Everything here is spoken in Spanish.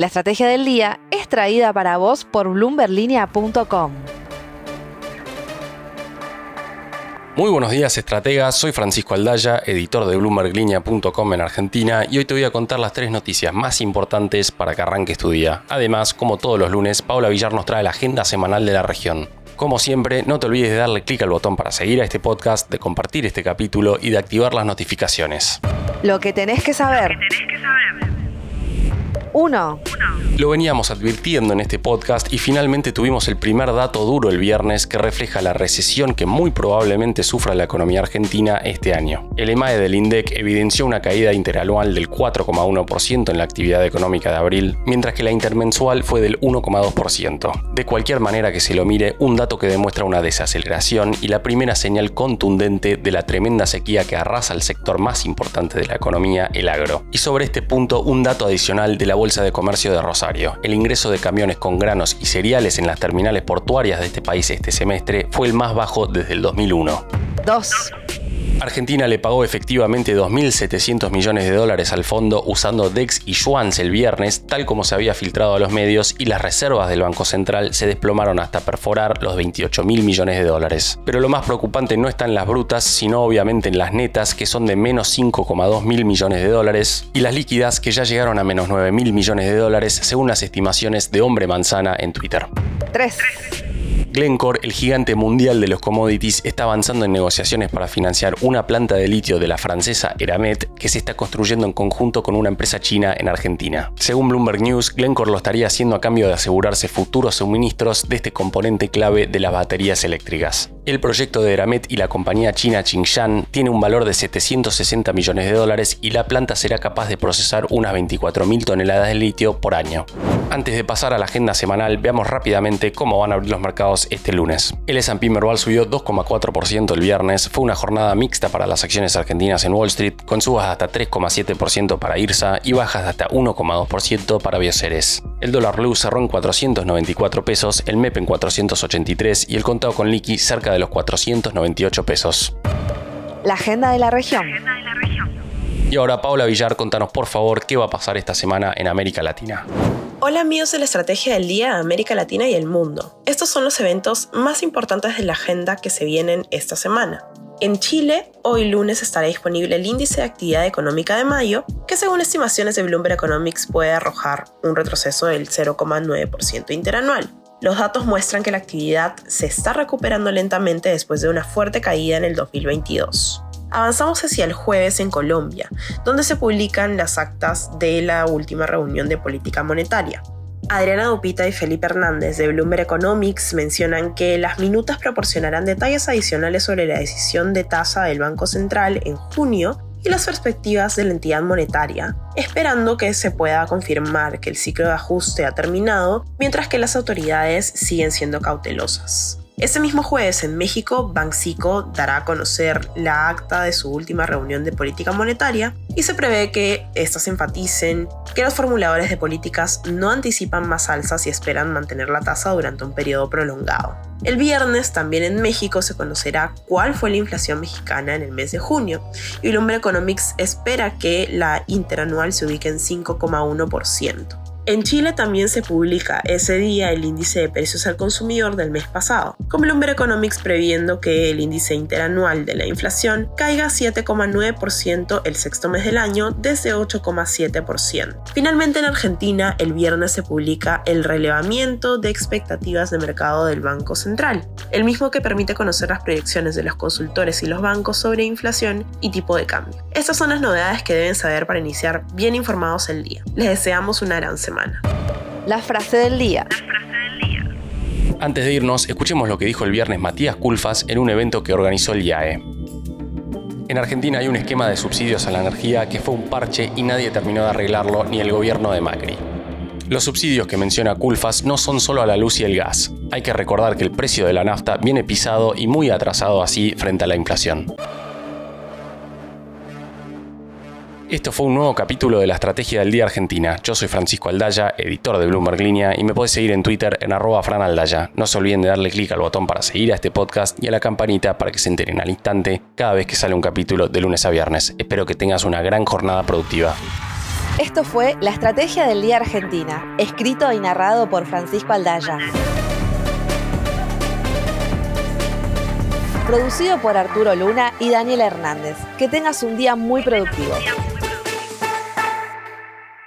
La estrategia del día es traída para vos por bloomberlinia.com. Muy buenos días, estrategas. Soy Francisco Aldaya, editor de BloombergLinea.com en Argentina, y hoy te voy a contar las tres noticias más importantes para que arranques tu día. Además, como todos los lunes, Paula Villar nos trae la agenda semanal de la región. Como siempre, no te olvides de darle clic al botón para seguir a este podcast, de compartir este capítulo y de activar las notificaciones. Lo que tenés que saber. 1. Lo veníamos advirtiendo en este podcast y finalmente tuvimos el primer dato duro el viernes que refleja la recesión que muy probablemente sufra la economía argentina este año. El EMAE del INDEC evidenció una caída interanual del 4,1% en la actividad económica de abril, mientras que la intermensual fue del 1,2%. De cualquier manera que se lo mire, un dato que demuestra una desaceleración y la primera señal contundente de la tremenda sequía que arrasa el sector más importante de la economía, el agro. Y sobre este punto, un dato adicional de la Bolsa de Comercio de Rosario. El ingreso de camiones con granos y cereales en las terminales portuarias de este país este semestre fue el más bajo desde el 2001. 2. Argentina le pagó efectivamente 2.700 millones de dólares al fondo usando DEX y Yuans el viernes, tal como se había filtrado a los medios, y las reservas del Banco Central se desplomaron hasta perforar los 28.000 millones de dólares. Pero lo más preocupante no está en las brutas, sino obviamente en las netas, que son de menos 5,2 mil millones de dólares, y las líquidas, que ya llegaron a menos 9 mil millones de dólares, según las estimaciones de Hombre Manzana en Twitter. 3. Glencore, el gigante mundial de los commodities, está avanzando en negociaciones para financiar una planta de litio de la francesa Eramet que se está construyendo en conjunto con una empresa china en Argentina. Según Bloomberg News, Glencore lo estaría haciendo a cambio de asegurarse futuros suministros de este componente clave de las baterías eléctricas. El proyecto de Eramet y la compañía china Qingshan tiene un valor de 760 millones de dólares y la planta será capaz de procesar unas 24.000 toneladas de litio por año. Antes de pasar a la agenda semanal, veamos rápidamente cómo van a abrir los mercados este lunes. El S&P Merval subió 2,4% el viernes, fue una jornada mixta para las acciones argentinas en Wall Street, con subas de hasta 3,7% para IRSA y bajas de hasta 1,2% para Bioceres. El dólar blue cerró en 494 pesos, el MEP en 483 y el contado con liqui cerca de los 498 pesos. La agenda de la región. Y ahora, Paula Villar, contanos por favor qué va a pasar esta semana en América Latina. Hola amigos de la Estrategia del Día de América Latina y el Mundo. Estos son los eventos más importantes de la agenda que se vienen esta semana. En Chile, hoy lunes estará disponible el índice de actividad económica de mayo, que según estimaciones de Bloomberg Economics puede arrojar un retroceso del 0,9% interanual. Los datos muestran que la actividad se está recuperando lentamente después de una fuerte caída en el 2022. Avanzamos hacia el jueves en Colombia, donde se publican las actas de la última reunión de política monetaria. Adriana Dupita y Felipe Hernández de Bloomberg Economics mencionan que las minutas proporcionarán detalles adicionales sobre la decisión de tasa del Banco Central en junio y las perspectivas de la entidad monetaria, esperando que se pueda confirmar que el ciclo de ajuste ha terminado, mientras que las autoridades siguen siendo cautelosas. Ese mismo jueves en México, Banxico dará a conocer la acta de su última reunión de política monetaria y se prevé que éstas enfaticen que los formuladores de políticas no anticipan más alzas y esperan mantener la tasa durante un periodo prolongado. El viernes también en México se conocerá cuál fue la inflación mexicana en el mes de junio y Bloomberg Economics espera que la interanual se ubique en 5,1%. En Chile también se publica ese día el índice de precios al consumidor del mes pasado, con Bloomberg Economics previendo que el índice interanual de la inflación caiga 7,9% el sexto mes del año desde 8,7%. Finalmente en Argentina el viernes se publica el relevamiento de expectativas de mercado del Banco Central, el mismo que permite conocer las proyecciones de los consultores y los bancos sobre inflación y tipo de cambio. Estas son las novedades que deben saber para iniciar bien informados el día. Les deseamos una gran semana. La frase del día. Antes de irnos, escuchemos lo que dijo el viernes Matías Culfas en un evento que organizó el IAE. En Argentina hay un esquema de subsidios a la energía que fue un parche y nadie terminó de arreglarlo, ni el gobierno de Macri. Los subsidios que menciona Culfas no son solo a la luz y el gas. Hay que recordar que el precio de la nafta viene pisado y muy atrasado así frente a la inflación. Esto fue un nuevo capítulo de la Estrategia del Día Argentina. Yo soy Francisco Aldaya, editor de Bloomberg Línea, y me podés seguir en Twitter en arroba franaldaya. No se olviden de darle clic al botón para seguir a este podcast y a la campanita para que se enteren al instante cada vez que sale un capítulo de lunes a viernes. Espero que tengas una gran jornada productiva. Esto fue La Estrategia del Día Argentina, escrito y narrado por Francisco Aldaya. Producido por Arturo Luna y Daniel Hernández. Que tengas un día muy productivo.